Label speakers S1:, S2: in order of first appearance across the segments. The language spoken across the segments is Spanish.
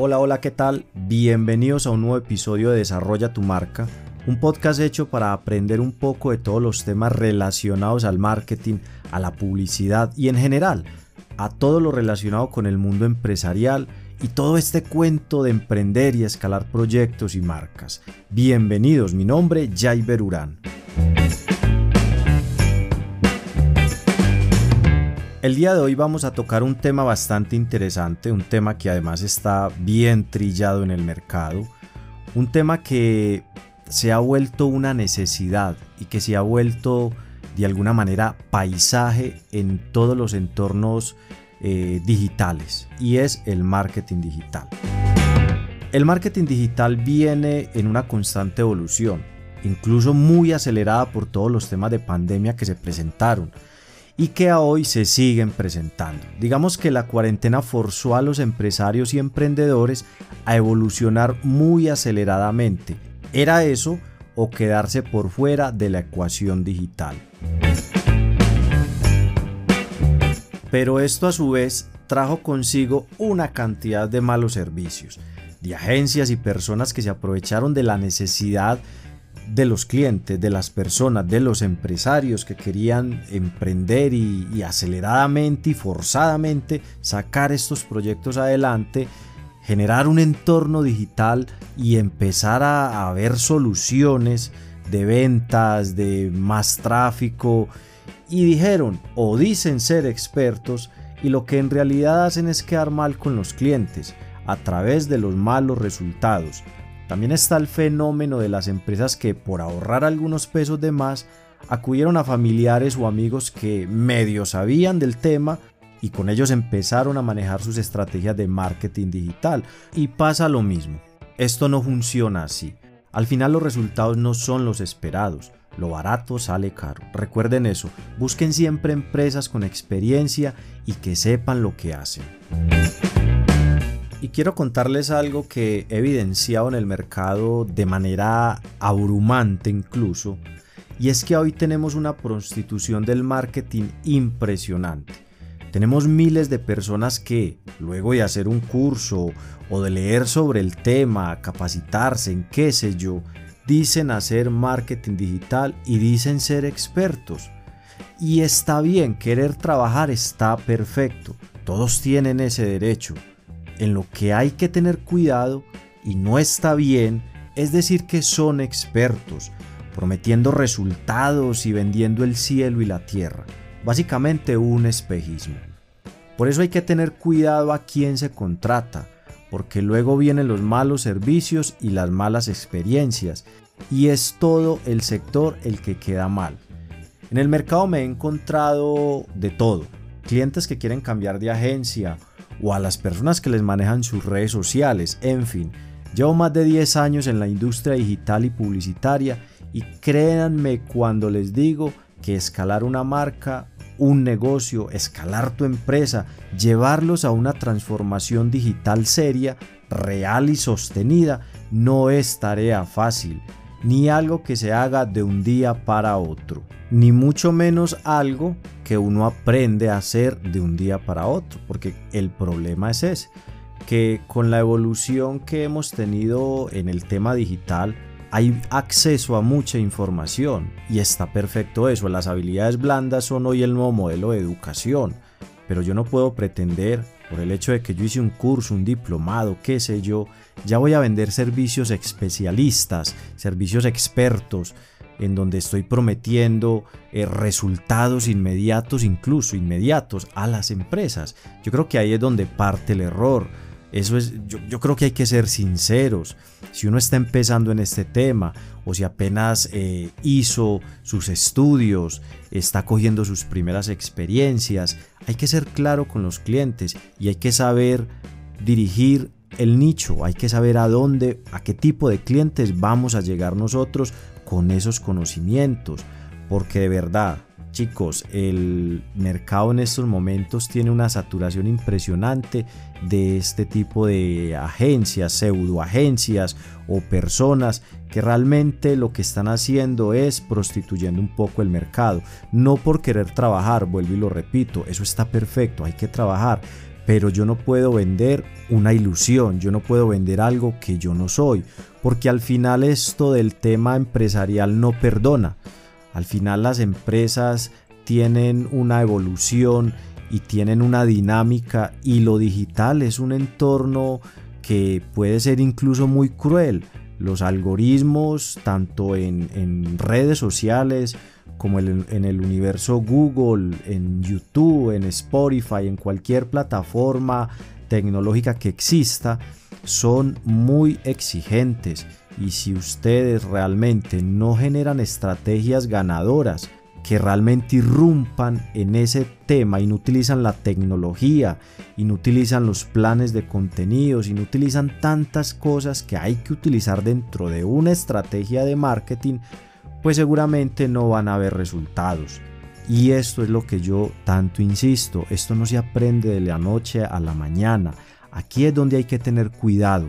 S1: Hola, hola, ¿qué tal? Bienvenidos a un nuevo episodio de Desarrolla tu marca, un podcast hecho para aprender un poco de todos los temas relacionados al marketing, a la publicidad y en general a todo lo relacionado con el mundo empresarial y todo este cuento de emprender y escalar proyectos y marcas. Bienvenidos, mi nombre es Jaiber Urán. El día de hoy vamos a tocar un tema bastante interesante, un tema que además está bien trillado en el mercado, un tema que se ha vuelto una necesidad y que se ha vuelto de alguna manera paisaje en todos los entornos eh, digitales y es el marketing digital. El marketing digital viene en una constante evolución, incluso muy acelerada por todos los temas de pandemia que se presentaron y que a hoy se siguen presentando. Digamos que la cuarentena forzó a los empresarios y emprendedores a evolucionar muy aceleradamente. ¿Era eso o quedarse por fuera de la ecuación digital? Pero esto a su vez trajo consigo una cantidad de malos servicios, de agencias y personas que se aprovecharon de la necesidad de los clientes, de las personas, de los empresarios que querían emprender y, aceleradamente y forzadamente sacar estos proyectos adelante, generar un entorno digital y empezar a, a ver soluciones de ventas, de más tráfico. Y dijeron o dicen ser expertos y lo que en realidad hacen es quedar mal con los clientes a través de los malos resultados también está el fenómeno de las empresas que por ahorrar algunos pesos de más acudieron a familiares o amigos que medio sabían del tema y con ellos empezaron a manejar sus estrategias de marketing digital. Y pasa lo mismo. Esto no funciona así. Al final los resultados no son los esperados. Lo barato sale caro. Recuerden eso. Busquen siempre empresas con experiencia y que sepan lo que hacen. Y quiero contarles algo que he evidenciado en el mercado de manera abrumante incluso, y es que hoy tenemos una prostitución del marketing impresionante. Tenemos miles de personas que, luego de hacer un curso o de leer sobre el tema, capacitarse en qué sé yo, dicen hacer marketing digital y dicen ser expertos. Y está bien, querer trabajar está perfecto, todos tienen ese derecho en lo que hay que tener cuidado y no está bien es decir que son expertos, prometiendo resultados y vendiendo el cielo y la tierra. Básicamente un espejismo. Por eso hay que tener cuidado a quién se contrata, porque luego vienen los malos servicios y las malas experiencias, y es todo el sector el que queda mal. En el mercado me he encontrado de todo, clientes que quieren cambiar de agencia o a las personas que les manejan sus redes sociales, en fin. Llevo más de 10 años en la industria digital y publicitaria y créanme cuando les digo que escalar una marca, un negocio, escalar tu empresa, llevarlos a una transformación digital seria, real y sostenida, no es tarea fácil ni algo que se haga de un día para otro, ni mucho menos algo que uno aprende a hacer de un día para otro, porque el problema es ese, que con la evolución que hemos tenido en el tema digital, hay acceso a mucha información y está perfecto eso, las habilidades blandas son hoy el nuevo modelo de educación, pero yo no puedo pretender por el hecho de que yo hice un curso, un diplomado, qué sé yo, ya voy a vender servicios especialistas, servicios expertos, en donde estoy prometiendo eh, resultados inmediatos, incluso inmediatos, a las empresas. Yo creo que ahí es donde parte el error. Eso es, yo, creo que hay que ser sinceros. Si uno está empezando en este tema o si apenas eh, hizo sus estudios, está cogiendo sus primeras experiencias, hay que ser claro con los clientes y hay que saber dirigir el nicho, hay que saber a dónde, a qué tipo de clientes vamos a llegar nosotros con esos conocimientos, porque de verdad Chicos, el mercado en estos momentos tiene una saturación impresionante de este tipo de agencias, pseudoagencias o personas que realmente lo que están haciendo es prostituyendo un poco el mercado. No por querer trabajar, vuelvo y lo repito, eso está perfecto, hay que trabajar, pero yo no puedo vender una ilusión, yo no puedo vender algo que yo no soy, porque al final esto del tema empresarial no perdona. Al final las empresas tienen una evolución y tienen una dinámica y lo digital es un entorno que puede ser incluso muy cruel. Los algoritmos, tanto en, redes sociales como en el universo Google, en YouTube, en Spotify, en cualquier plataforma tecnológica que exista, son muy exigentes. Y si ustedes realmente no generan estrategias ganadoras, que realmente irrumpan en ese tema y no utilizan la tecnología y no utilizan los planes de contenidos y no utilizan tantas cosas que hay que utilizar dentro de una estrategia de marketing, pues seguramente no van a haber resultados. Y esto es lo que yo tanto insisto, esto no se aprende de la noche a la mañana. Aquí es donde hay que tener cuidado.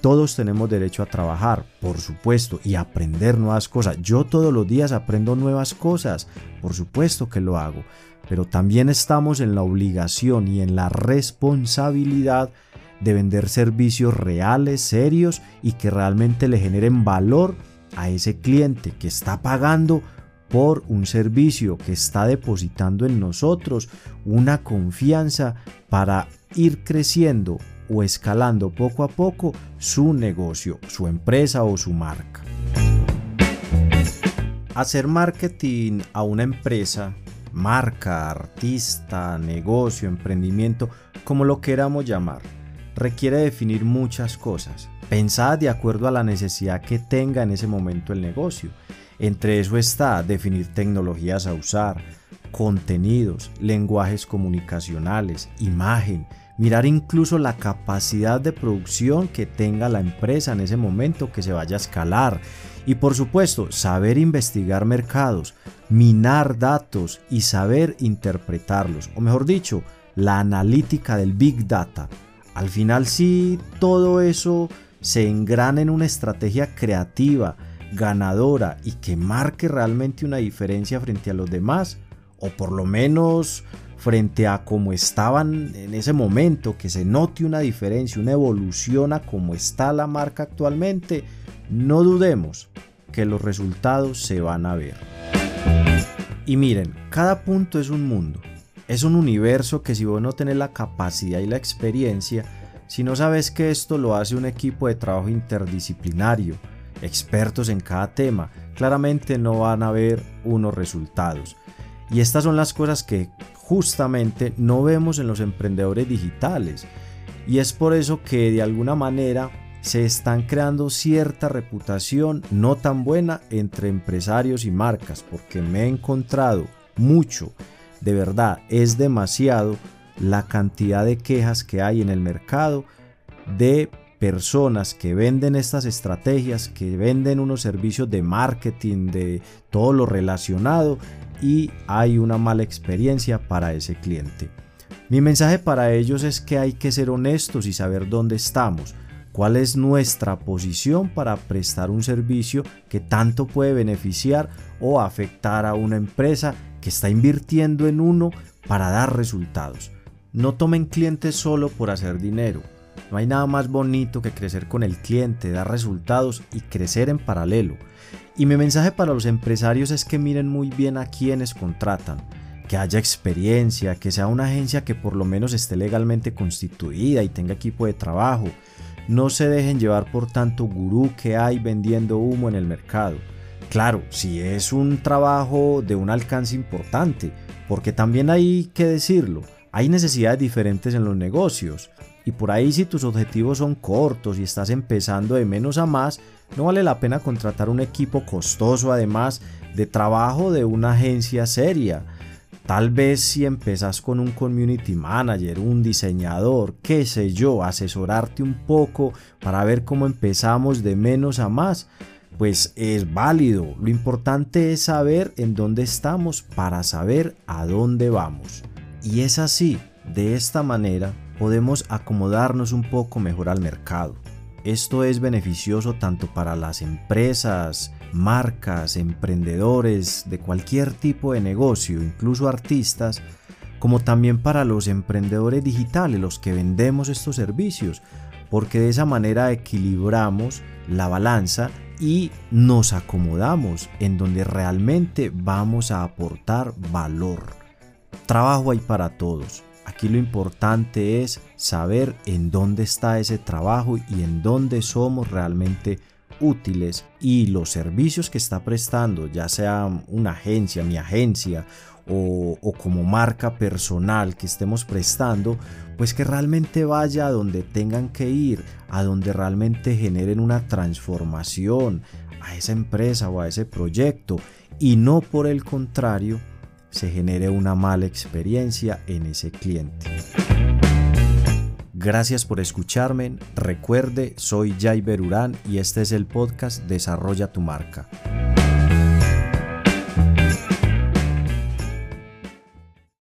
S1: Todos tenemos derecho a trabajar, por supuesto, y aprender nuevas cosas. Yo todos los días aprendo nuevas cosas, por supuesto que lo hago, pero también estamos en la obligación y en la responsabilidad de vender servicios reales, serios y que realmente le generen valor a ese cliente que está pagando por un servicio que está depositando en nosotros una confianza para ir creciendo o escalando poco a poco su negocio, su empresa o su marca. Hacer marketing a una empresa, marca, artista, negocio, emprendimiento, como lo queramos llamar, requiere definir muchas cosas, pensadas de acuerdo a la necesidad que tenga en ese momento el negocio. Entre eso está definir tecnologías a usar, contenidos, lenguajes comunicacionales, imagen, mirar incluso la capacidad de producción que tenga la empresa en ese momento que se vaya a escalar y por supuesto saber investigar mercados, minar datos y saber interpretarlos, o mejor dicho, la analítica del big data. Al final sí todo eso se engrana en una estrategia creativa, ganadora y que marque realmente una diferencia frente a los demás, o por lo menos frente a cómo estaban en ese momento, que se note una diferencia, una evolución a cómo está la marca actualmente, no dudemos que los resultados se van a ver. Y miren, cada punto es un mundo, es un universo que si vos no tenés la capacidad y la experiencia, si no sabes que esto lo hace un equipo de trabajo interdisciplinario, expertos en cada tema, claramente no van a ver unos resultados. Y estas son las cosas que justamente no vemos en los emprendedores digitales. Y es por eso que de alguna manera se están creando cierta reputación no tan buena entre empresarios y marcas, porque me he encontrado mucho, de verdad, es demasiado la cantidad de quejas que hay en el mercado de personas que venden estas estrategias, que venden unos servicios de marketing, de todo lo relacionado y hay una mala experiencia para ese cliente. Mi mensaje para ellos es que hay que ser honestos y saber dónde estamos, cuál es nuestra posición para prestar un servicio que tanto puede beneficiar o afectar a una empresa que está invirtiendo en uno para dar resultados. No tomen clientes solo por hacer dinero. No hay nada más bonito que crecer con el cliente, dar resultados y crecer en paralelo. Y mi mensaje para los empresarios es que miren muy bien a quienes contratan, que haya experiencia, que sea una agencia que por lo menos esté legalmente constituida y tenga equipo de trabajo. No se dejen llevar por tanto gurú que hay vendiendo humo en el mercado. Claro, si es un trabajo de un alcance importante, porque también hay que decirlo, hay necesidades diferentes en los negocios. Y por ahí si tus objetivos son cortos y estás empezando de menos a más, no vale la pena contratar un equipo costoso además de trabajo de una agencia seria. Tal vez si empezas con un community manager, un diseñador, qué sé yo, asesorarte un poco para ver cómo empezamos de menos a más, pues es válido. Lo importante es saber en dónde estamos para saber a dónde vamos. Y es así, de esta manera, podemos acomodarnos un poco mejor al mercado. Esto es beneficioso tanto para las empresas, marcas, emprendedores de cualquier tipo de negocio, incluso artistas, como también para los emprendedores digitales, los que vendemos estos servicios, porque de esa manera equilibramos la balanza y nos acomodamos en donde realmente vamos a aportar valor. Trabajo hay para todos. Aquí lo importante es saber en dónde está ese trabajo y en dónde somos realmente útiles y los servicios que está prestando, ya sea una agencia, mi agencia o, como marca personal que estemos prestando, pues que realmente vaya a donde tengan que ir, a donde realmente generen una transformación a esa empresa o a ese proyecto y no por el contrario se genere una mala experiencia en ese cliente. Gracias por escucharme. Recuerde, soy Jai Berurán y este es el podcast Desarrolla tu marca.